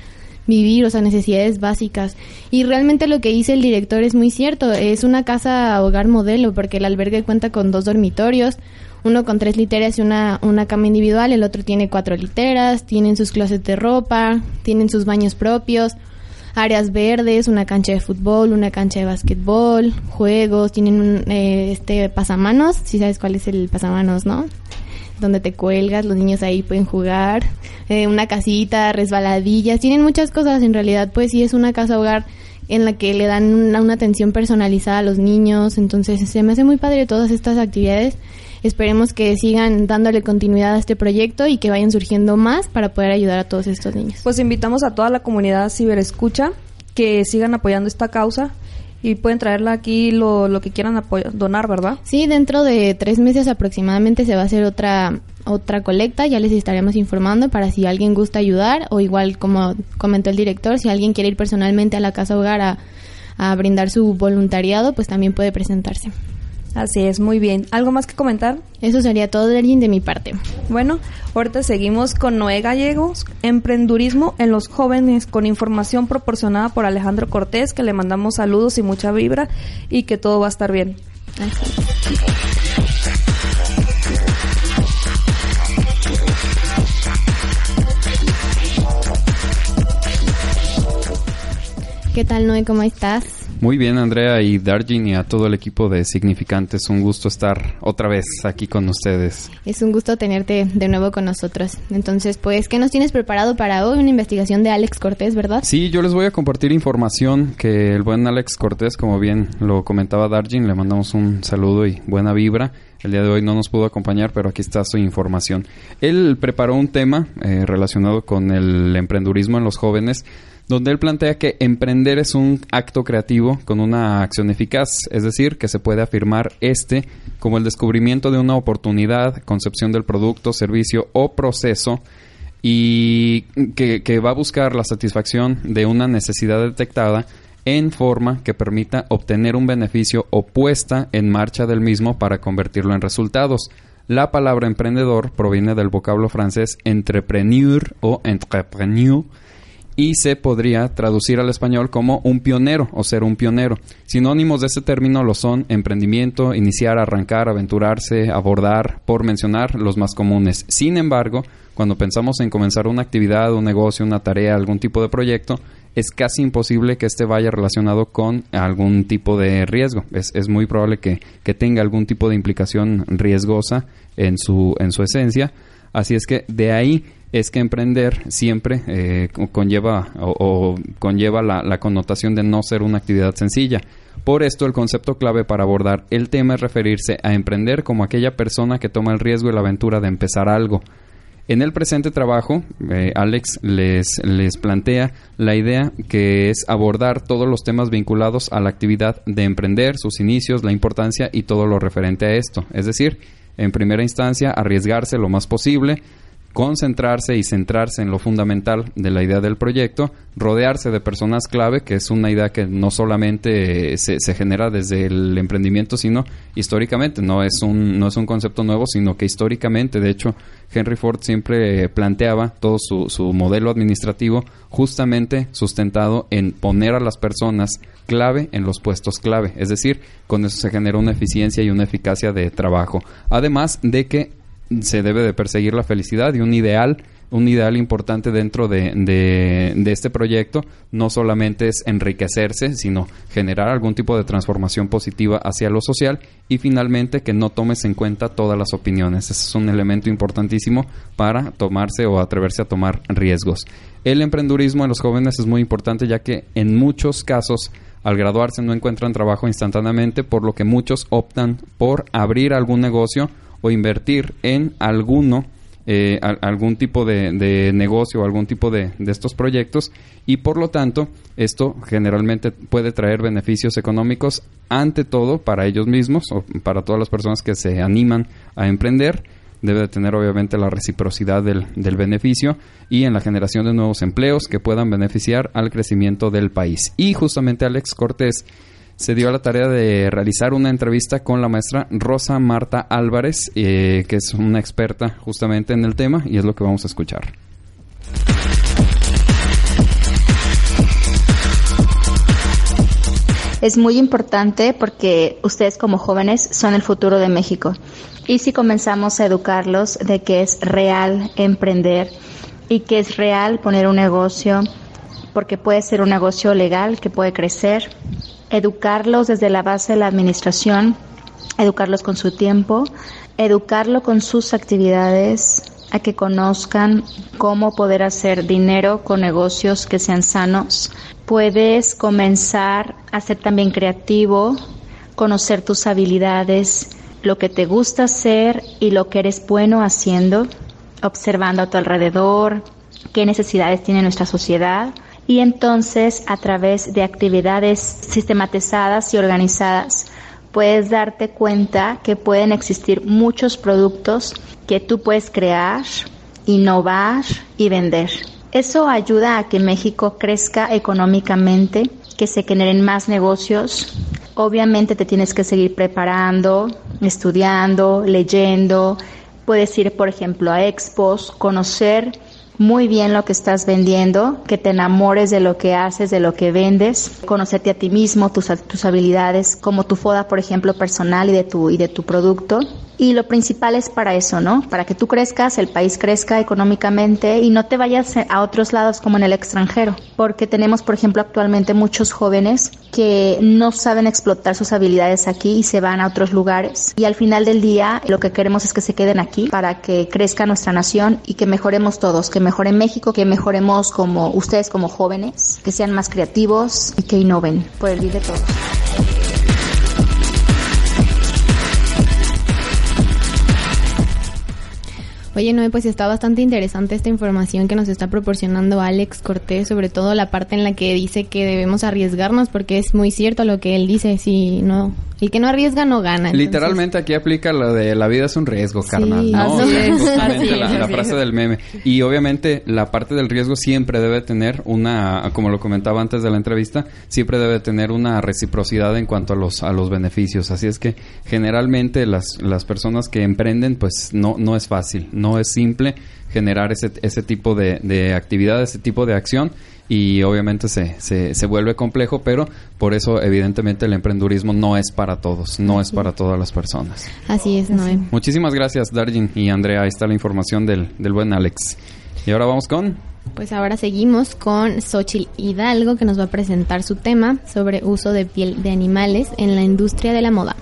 vivir, o sea, necesidades básicas. Y realmente lo que dice el director es muy cierto, es una casa hogar modelo porque el albergue cuenta con dos dormitorios, uno con tres literas y una, una cama individual, el otro tiene cuatro literas, tienen sus closets de ropa, tienen sus baños propios, áreas verdes, una cancha de fútbol, una cancha de básquetbol, juegos, tienen un, eh, este pasamanos, si sabes cuál es el pasamanos, ¿no? Donde te cuelgas, los niños ahí pueden jugar, eh, una casita, resbaladillas, tienen muchas cosas, en realidad pues sí es una casa hogar en la que le dan una, una atención personalizada a los niños, entonces se me hace muy padre todas estas actividades. Esperemos que sigan dándole continuidad a este proyecto y que vayan surgiendo más para poder ayudar a todos estos niños. Pues invitamos a toda la comunidad ciberescucha que sigan apoyando esta causa y pueden traerla aquí lo, lo que quieran apoyar, donar, ¿verdad? Sí, dentro de tres meses aproximadamente se va a hacer otra otra colecta, ya les estaremos informando para si alguien gusta ayudar o igual como comentó el director, si alguien quiere ir personalmente a la casa hogar a, a brindar su voluntariado, pues también puede presentarse. Así es, muy bien. ¿Algo más que comentar? Eso sería todo de de mi parte. Bueno, ahorita seguimos con Noé Gallegos, emprendurismo en los jóvenes, con información proporcionada por Alejandro Cortés, que le mandamos saludos y mucha vibra y que todo va a estar bien. ¿Qué tal, Noé? ¿Cómo estás? Muy bien, Andrea y Darjin y a todo el equipo de Significantes. Un gusto estar otra vez aquí con ustedes. Es un gusto tenerte de nuevo con nosotros. Entonces, pues, ¿qué nos tienes preparado para hoy? Una investigación de Alex Cortés, ¿verdad? Sí, yo les voy a compartir información que el buen Alex Cortés, como bien lo comentaba Darjin, le mandamos un saludo y buena vibra. El día de hoy no nos pudo acompañar, pero aquí está su información. Él preparó un tema eh, relacionado con el emprendurismo en los jóvenes, donde él plantea que emprender es un acto creativo con una acción eficaz, es decir, que se puede afirmar este como el descubrimiento de una oportunidad, concepción del producto, servicio o proceso y que, que va a buscar la satisfacción de una necesidad detectada en forma que permita obtener un beneficio o puesta en marcha del mismo para convertirlo en resultados. La palabra emprendedor proviene del vocablo francés entrepreneur o entrepreneur y se podría traducir al español como un pionero o ser un pionero. Sinónimos de ese término lo son emprendimiento, iniciar, arrancar, aventurarse, abordar, por mencionar los más comunes. Sin embargo, cuando pensamos en comenzar una actividad, un negocio, una tarea, algún tipo de proyecto, es casi imposible que este vaya relacionado con algún tipo de riesgo. Es, es muy probable que, que tenga algún tipo de implicación riesgosa en su, en su esencia. Así es que de ahí es que emprender siempre eh, conlleva o, o conlleva la, la, connotación de no ser una actividad sencilla. Por esto el concepto clave para abordar el tema es referirse a emprender como aquella persona que toma el riesgo y la aventura de empezar algo. En el presente trabajo, eh, Alex les, les plantea la idea que es abordar todos los temas vinculados a la actividad de emprender, sus inicios, la importancia y todo lo referente a esto. Es decir, en primera instancia, arriesgarse lo más posible, concentrarse y centrarse en lo fundamental de la idea del proyecto, rodearse de personas clave, que es una idea que no solamente se, se, genera desde el emprendimiento, sino históricamente, no es, un, no es un concepto nuevo, sino que históricamente, de hecho, Henry Ford siempre planteaba todo su, su modelo administrativo justamente sustentado en poner a las personas clave en los puestos clave, es decir, con eso se genera una eficiencia y una eficacia de trabajo, además de que se debe de perseguir la felicidad y un ideal un ideal importante dentro de, de, este proyecto no solamente es enriquecerse, sino generar algún tipo de transformación positiva hacia lo social y finalmente que no tomes en cuenta todas las opiniones. Ese es un elemento importantísimo para tomarse o atreverse a tomar riesgos. El emprendurismo en los jóvenes es muy importante ya que en muchos casos al graduarse no encuentran trabajo instantáneamente, por lo que muchos optan por abrir algún negocio o invertir en alguno, eh, algún tipo de, de, negocio o algún tipo de, de, estos proyectos y por lo tanto esto generalmente puede traer beneficios económicos ante todo para ellos mismos o para todas las personas que se animan a emprender debe de tener obviamente la reciprocidad del, del, beneficio y en la generación de nuevos empleos que puedan beneficiar al crecimiento del país. Y justamente Alex Cortés se dio a la tarea de realizar una entrevista con la maestra Rosa Marta Álvarez, eh, que es una experta justamente en el tema y es lo que vamos a escuchar. Es muy importante porque ustedes como jóvenes son el futuro de México. Y si comenzamos a educarlos de que es real emprender y que es real poner un negocio, porque puede ser un negocio legal que puede crecer, educarlos desde la base de la administración, educarlos con su tiempo, educarlo con sus actividades, a que conozcan cómo poder hacer dinero con negocios que sean sanos. Puedes comenzar a ser también creativo, conocer tus habilidades, lo que te gusta hacer y lo que eres bueno haciendo, observando a tu alrededor, qué necesidades tiene nuestra sociedad y entonces a través de actividades sistematizadas y organizadas puedes darte cuenta que pueden existir muchos productos que tú puedes crear, innovar y vender. Eso ayuda a que México crezca económicamente, que se generen más negocios. Obviamente te tienes que seguir preparando, estudiando, leyendo. Puedes ir, por ejemplo, a expos, conocer muy bien lo que estás vendiendo, que te enamores de lo que haces, de lo que vendes, conocerte a ti mismo, tus, tus habilidades, como tu foda, por ejemplo, personal y de tu, y de tu producto. Y lo principal es para eso, ¿no? Para que tú crezcas, el país crezca económicamente y no te vayas a otros lados como en el extranjero. Porque tenemos, por ejemplo, actualmente muchos jóvenes que no saben explotar sus habilidades aquí y se van a otros lugares. Y al final del día, lo que queremos es que se queden aquí para que crezca nuestra nación y que mejoremos todos, que mejore México, que mejoremos como ustedes como jóvenes, que sean más creativos y que innoven por el bien de todos. Oye, Noé, pues está bastante interesante esta información que nos está proporcionando Alex Cortés, sobre todo la parte en la que dice que debemos arriesgarnos, porque es muy cierto lo que él dice, si no, el que no arriesga no gana. Entonces... Literalmente aquí aplica lo de la vida es un riesgo, carnal, sí, ¿no? Así es, Justamente así la, es, la así frase es. del meme. Y obviamente la parte del riesgo siempre debe tener una, como lo comentaba antes de la entrevista, siempre debe tener una reciprocidad en cuanto a los, a los beneficios. Así es que generalmente las, las personas que emprenden, pues no, no es fácil, no es simple generar ese, ese tipo de, de actividad, ese tipo de acción y obviamente se, se, se, vuelve complejo, pero por eso evidentemente el emprendurismo no es para todos, no es para todas las personas. Así es, Noé. Muchísimas gracias, Darjin y Andrea. Ahí está la información del, del buen Alex. Y ahora vamos con... Pues ahora seguimos con Xochitl Hidalgo, que nos va a presentar su tema sobre uso de piel de animales en la industria de la moda.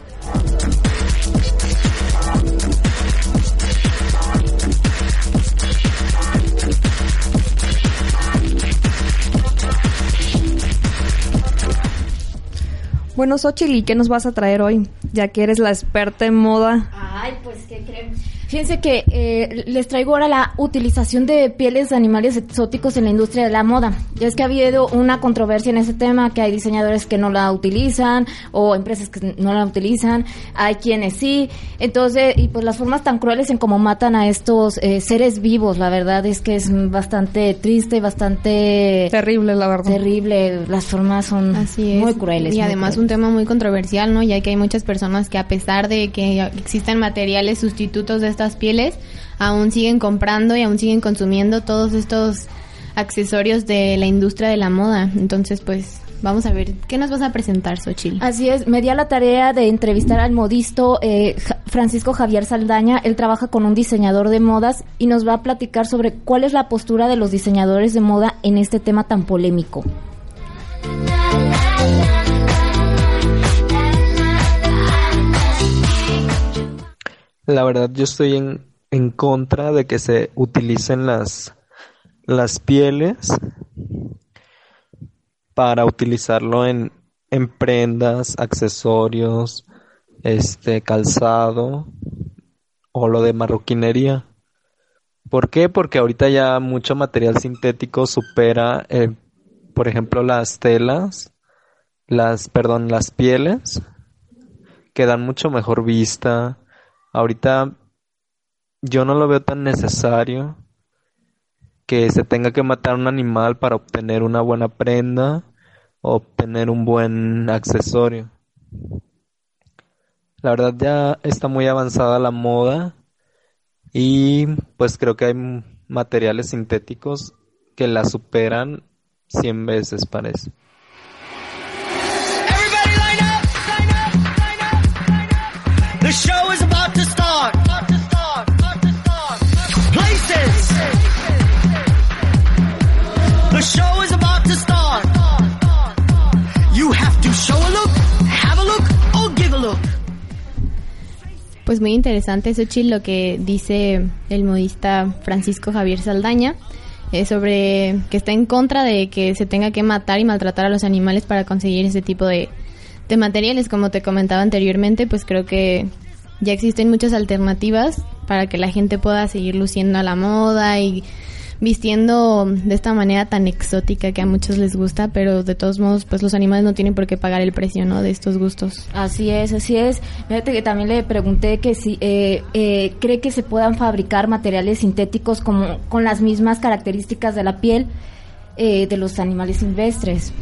Bueno, Xochitl, ¿y qué nos vas a traer hoy? Ya que eres la experta en moda. Ay, pues, ¿qué creen? Fíjense que eh, les traigo ahora la utilización de pieles de animales exóticos en la industria de la moda. Ya es que ha habido una controversia en ese tema, que hay diseñadores que no la utilizan o empresas que no la utilizan, hay quienes sí. Entonces, y pues las formas tan crueles en cómo matan a estos eh, seres vivos, la verdad es que es bastante triste y bastante... Terrible, la verdad. Terrible, las formas son Así es. muy crueles. Y muy además crueles. un tema muy controversial, ¿no? Ya que hay muchas personas que a pesar de que existen materiales sustitutos de estas pieles, aún siguen comprando y aún siguen consumiendo todos estos accesorios de la industria de la moda. Entonces, pues, vamos a ver, ¿qué nos vas a presentar, Xochitl? Así es, me di a la tarea de entrevistar al modisto eh, Francisco Javier Saldaña. Él trabaja con un diseñador de modas y nos va a platicar sobre cuál es la postura de los diseñadores de moda en este tema tan polémico. La verdad yo estoy en, en contra de que se utilicen las, las pieles para utilizarlo en, en prendas, accesorios, este calzado o lo de marroquinería. ¿Por qué? Porque ahorita ya mucho material sintético supera, eh, por ejemplo, las telas, las, perdón, las pieles, que dan mucho mejor vista. Ahorita yo no lo veo tan necesario que se tenga que matar un animal para obtener una buena prenda o obtener un buen accesorio. La verdad ya está muy avanzada la moda y pues creo que hay materiales sintéticos que la superan 100 veces parece. The show is about Pues muy interesante, Xochitl, lo que dice el modista Francisco Javier Saldaña eh, sobre que está en contra de que se tenga que matar y maltratar a los animales para conseguir ese tipo de, de materiales. Como te comentaba anteriormente, pues creo que ya existen muchas alternativas para que la gente pueda seguir luciendo a la moda y vistiendo de esta manera tan exótica que a muchos les gusta, pero de todos modos, pues los animales no tienen por qué pagar el precio, ¿no? De estos gustos. Así es, así es. Fíjate que también le pregunté que si eh, eh, cree que se puedan fabricar materiales sintéticos como con las mismas características de la piel eh, de los animales silvestres.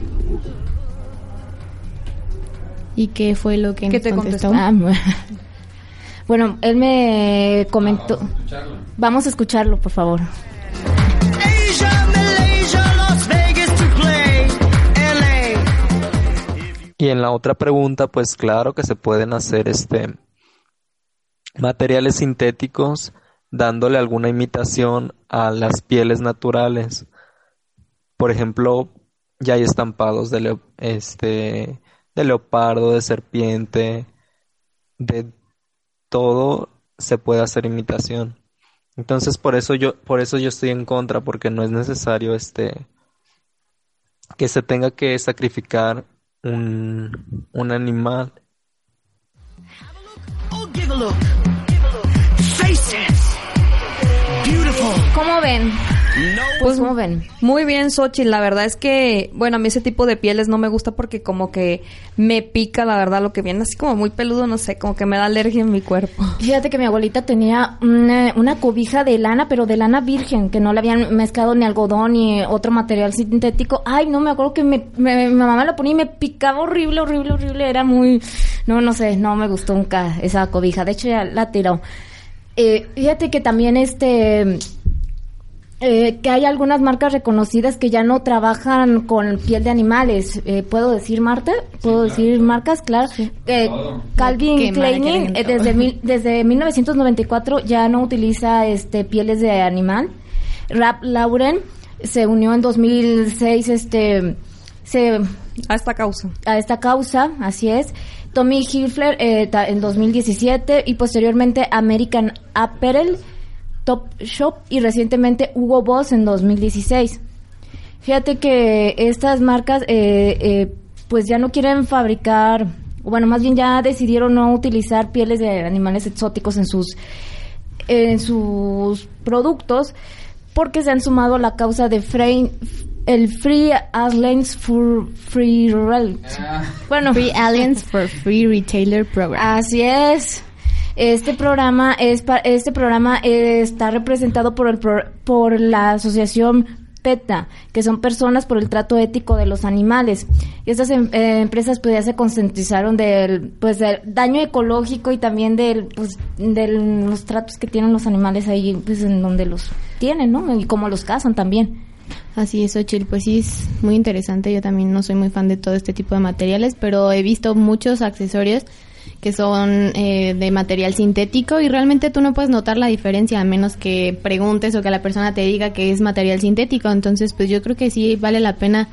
¿Y qué fue lo que ¿Qué nos te contestó? contestó? Ah, bueno. Bueno, él me comentó. Vamos a escucharlo, por favor. Y en la otra pregunta, pues claro que se pueden hacer este materiales sintéticos dándole alguna imitación a las pieles naturales. Por ejemplo, ya hay estampados de este de leopardo, de serpiente, de todo se puede hacer imitación. Entonces, por eso yo por eso yo estoy en contra porque no es necesario este que se tenga que sacrificar un, un animal. Beautiful. ¿Cómo ven? Pues, ¿cómo ven? Muy bien, Xochitl. La verdad es que, bueno, a mí ese tipo de pieles no me gusta porque como que me pica, la verdad, lo que viene así como muy peludo, no sé, como que me da alergia en mi cuerpo. Fíjate que mi abuelita tenía una, una cobija de lana, pero de lana virgen, que no le habían mezclado ni algodón ni otro material sintético. Ay, no, me acuerdo que me, me- mi mamá me lo ponía y me picaba horrible, horrible, horrible. Era muy... No, no sé, no me gustó nunca esa cobija. De hecho, ya la tiró. Eh, fíjate que también este... eh, que hay algunas marcas reconocidas que ya no trabajan con piel de animales. Eh, ¿Puedo decir, Marta? ¿Puedo decir marcas? Claro. Eh, Calvin Klein eh, desde, mil- desde 1994 ya no utiliza este pieles de animal. Rap Lauren se unió en 2006 este se a esta causa. A esta causa, así es. Tommy Hilfiger eh, ta- en 2017 y posteriormente American Apparel, Top Shop y recientemente Hugo Boss en 2016. Fíjate que estas marcas eh, eh, pues ya no quieren fabricar, o bueno, más bien ya decidieron no utilizar pieles de animales exóticos en sus en sus productos porque se han sumado a la causa de Free, el Free Alliance for Free Rel- Bueno, Free Alliance for Free Retailer Program. Así es. Este programa es pa- este programa está representado por el por la asociación PETA, que son personas por el trato ético de los animales. Y estas em- eh, empresas pues ya se concientizaron del pues del daño ecológico y también del pues de los tratos que tienen los animales ahí pues en donde los tienen, ¿no? Y cómo los cazan también. Así es, Ochil, pues sí, es muy interesante. Yo también no soy muy fan de todo este tipo de materiales, pero he visto muchos accesorios que son eh, de material sintético y realmente tú no puedes notar la diferencia a menos que preguntes o que la persona te diga que es material sintético. Entonces, pues yo creo que sí vale la pena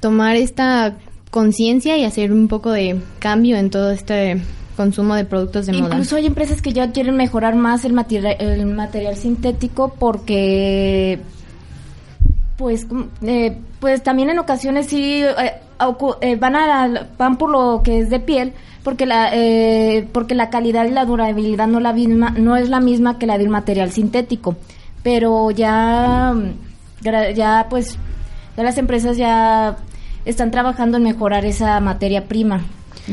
tomar esta conciencia y hacer un poco de cambio en todo este consumo de productos de moda. Incluso hay empresas que ya quieren mejorar más el, materi- el material sintético porque pues como- eh, pues también en ocasiones sí eh, eh, van a van por lo que es de piel porque la eh, porque la calidad y la durabilidad no la misma no es la misma que la del material sintético pero ya ya pues ya las empresas ya están trabajando en mejorar esa materia prima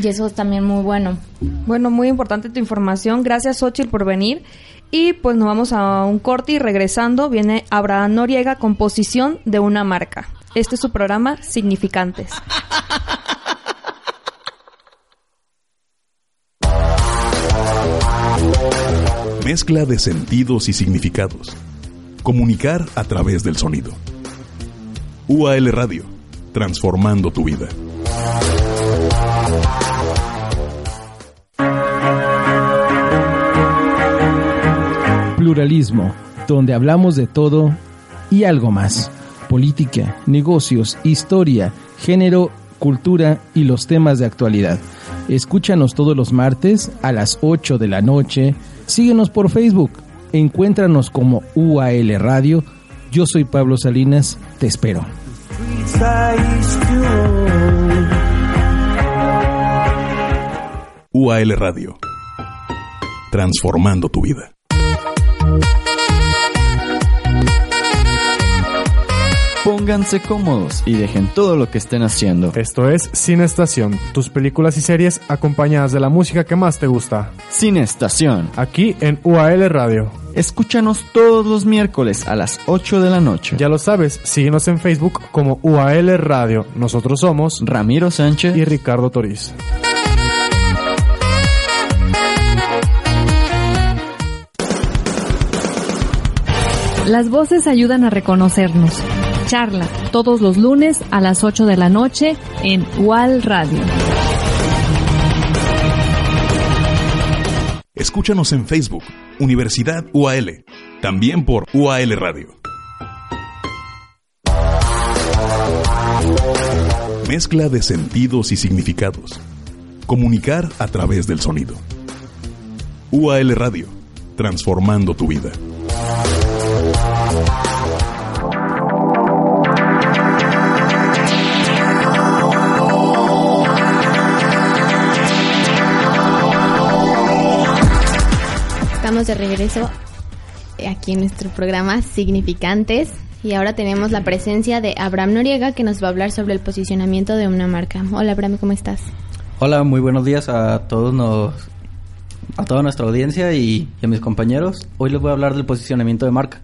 y eso es también muy bueno Bueno, muy importante tu información. Gracias, Xochitl, por venir. Y pues nos vamos a un corte y regresando viene Abraham Noriega, composición de una marca. Este es su programa Significantes. Mezcla de sentidos y significados. Comunicar a través del sonido. UAL Radio, transformando tu vida. Pluralismo, donde hablamos de todo y algo más. Política, negocios, historia, género, cultura y los temas de actualidad. Escúchanos todos los martes a las 8 de la noche. Síguenos por Facebook. Encuéntranos como UAL Radio. Yo soy Pablo Salinas. Te espero. UAL Radio, transformando tu vida. Pónganse cómodos y dejen todo lo que estén haciendo. Esto es Cine Estación, tus películas y series acompañadas de la música que más te gusta. Cine Estación. Aquí en UAL Radio. Escúchanos todos los miércoles a las 8 de la noche. Ya lo sabes, síguenos en Facebook como UAL Radio. Nosotros somos Ramiro Sánchez y Ricardo Toriz. Las voces ayudan a reconocernos. Charla todos los lunes a las 8 de la noche en UAL Radio. Escúchanos en Facebook, Universidad UAL, también por UAL Radio. Mezcla de sentidos y significados. Comunicar a través del sonido. UAL Radio, transformando tu vida. De regreso aquí en nuestro programa Significantes y ahora tenemos la presencia de Abraham Noriega que nos va a hablar sobre el posicionamiento de una marca. Hola Abraham, ¿cómo estás? Hola, muy buenos días a todos nos, a toda nuestra audiencia y, y a mis compañeros. Hoy les voy a hablar del posicionamiento de marca.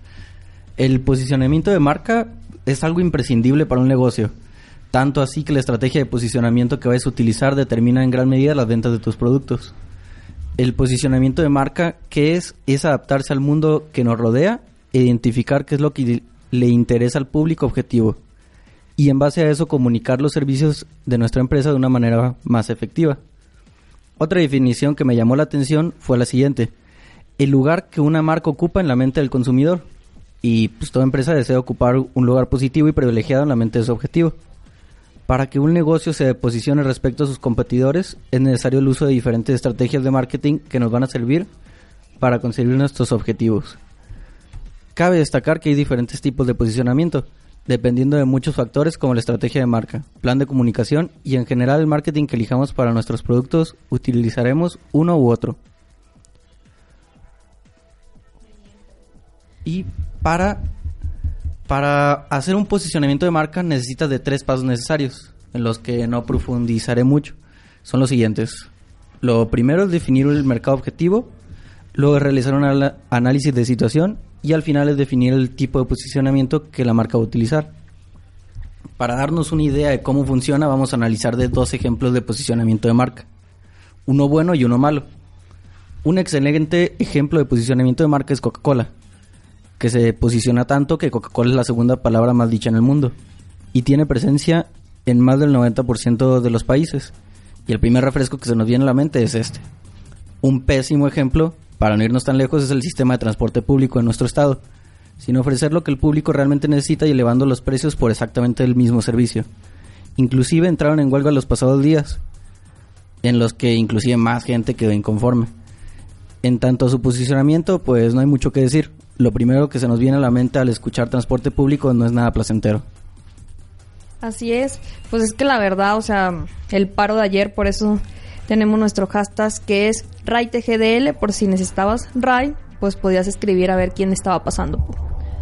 El posicionamiento de marca es algo imprescindible para un negocio. Tanto así que la estrategia de posicionamiento que vayas a utilizar determina en gran medida las ventas de tus productos. El posicionamiento de marca, ¿qué es? Es adaptarse al mundo que nos rodea identificar qué es lo que le interesa al público objetivo. Y en base a eso comunicar los servicios de nuestra empresa de una manera más efectiva. Otra definición que me llamó la atención fue la siguiente. El lugar que una marca ocupa en la mente del consumidor. Y pues toda empresa desea ocupar un lugar positivo y privilegiado en la mente de su objetivo. Para que un negocio se posicione respecto a sus competidores, es necesario el uso de diferentes estrategias de marketing que nos van a servir para conseguir nuestros objetivos. Cabe destacar que hay diferentes tipos de posicionamiento, dependiendo de muchos factores como la estrategia de marca, plan de comunicación y en general el marketing que elijamos para nuestros productos, utilizaremos uno u otro. Y para, para hacer un posicionamiento de marca necesitas de tres pasos necesarios, en los que no profundizaré mucho. Son los siguientes. Lo primero es definir el mercado objetivo, luego es realizar un análisis de situación y al final es definir el tipo de posicionamiento que la marca va a utilizar. Para darnos una idea de cómo funciona, vamos a analizar de dos ejemplos de posicionamiento de marca. Uno bueno y uno malo. Un excelente ejemplo de posicionamiento de marca es Coca-Cola, que se posiciona tanto que Coca-Cola es la segunda palabra más dicha en el mundo y tiene presencia en más del 90% de los países. Y el primer refresco que se nos viene a la mente es este. Un pésimo ejemplo, para no irnos tan lejos, es el sistema de transporte público en nuestro estado, sin ofrecer lo que el público realmente necesita y elevando los precios por exactamente el mismo servicio. Inclusive entraron en huelga los pasados días, en los que inclusive más gente quedó inconforme. En tanto a su posicionamiento, pues no hay mucho que decir. Lo primero que se nos viene a la mente al escuchar transporte público no es nada placentero. Así es, pues es que la verdad, o sea, el paro de ayer, por eso tenemos nuestro hashtag que es RayTGDL, por si necesitabas Ray, pues podías escribir a ver quién estaba pasando.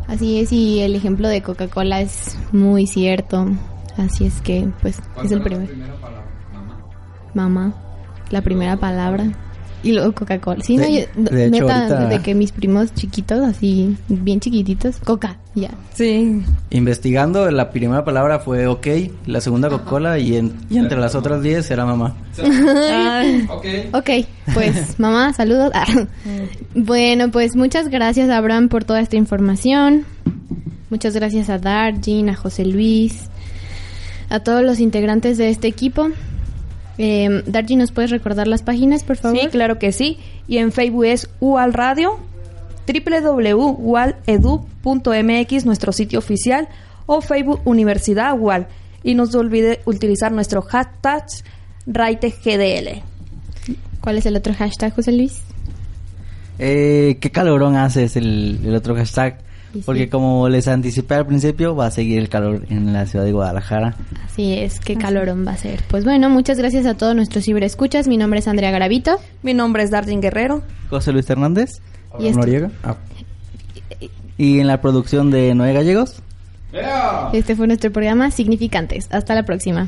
Así es, y el ejemplo de Coca-Cola es muy cierto. Así es que, pues, es el primer. Mamá, la primera palabra. Y luego Coca-Cola. Sí, De- no, yo- de hecho, neta, ahorita- de que mis primos chiquitos, así, bien chiquititos, Coca, ya. Sí. Investigando, la primera palabra fue ok, la segunda Coca-Cola y, en- y entre las otras 10 era mamá. ok, pues mamá, saludos. Ah. Bueno, pues muchas gracias Abraham por toda esta información. Muchas gracias a Darjin, a José Luis, a todos los integrantes de este equipo. Eh, Darjin, ¿nos puedes recordar las páginas, por favor? Sí, claro que sí. Y en Facebook es UAL Radio, www.ualedu.mx, nuestro sitio oficial, o Facebook Universidad UAL. Y no se olvide utilizar nuestro hashtag RaiteGDL. ¿Cuál es el otro hashtag, José Luis? Eh, ¿Qué calorón hace? Es el, el otro hashtag. Sí. Porque como les anticipé al principio, va a seguir el calor en la ciudad de Guadalajara. Así es, qué calorón va a ser. Pues bueno, muchas gracias a todos nuestros ciberescuchas. Mi nombre es Andrea Garavito. Mi nombre es Darlene Guerrero. José Luis Hernández. Y Noriega. Ah. Y en la producción de Noé Gallegos. Este fue nuestro programa Significantes. Hasta la próxima.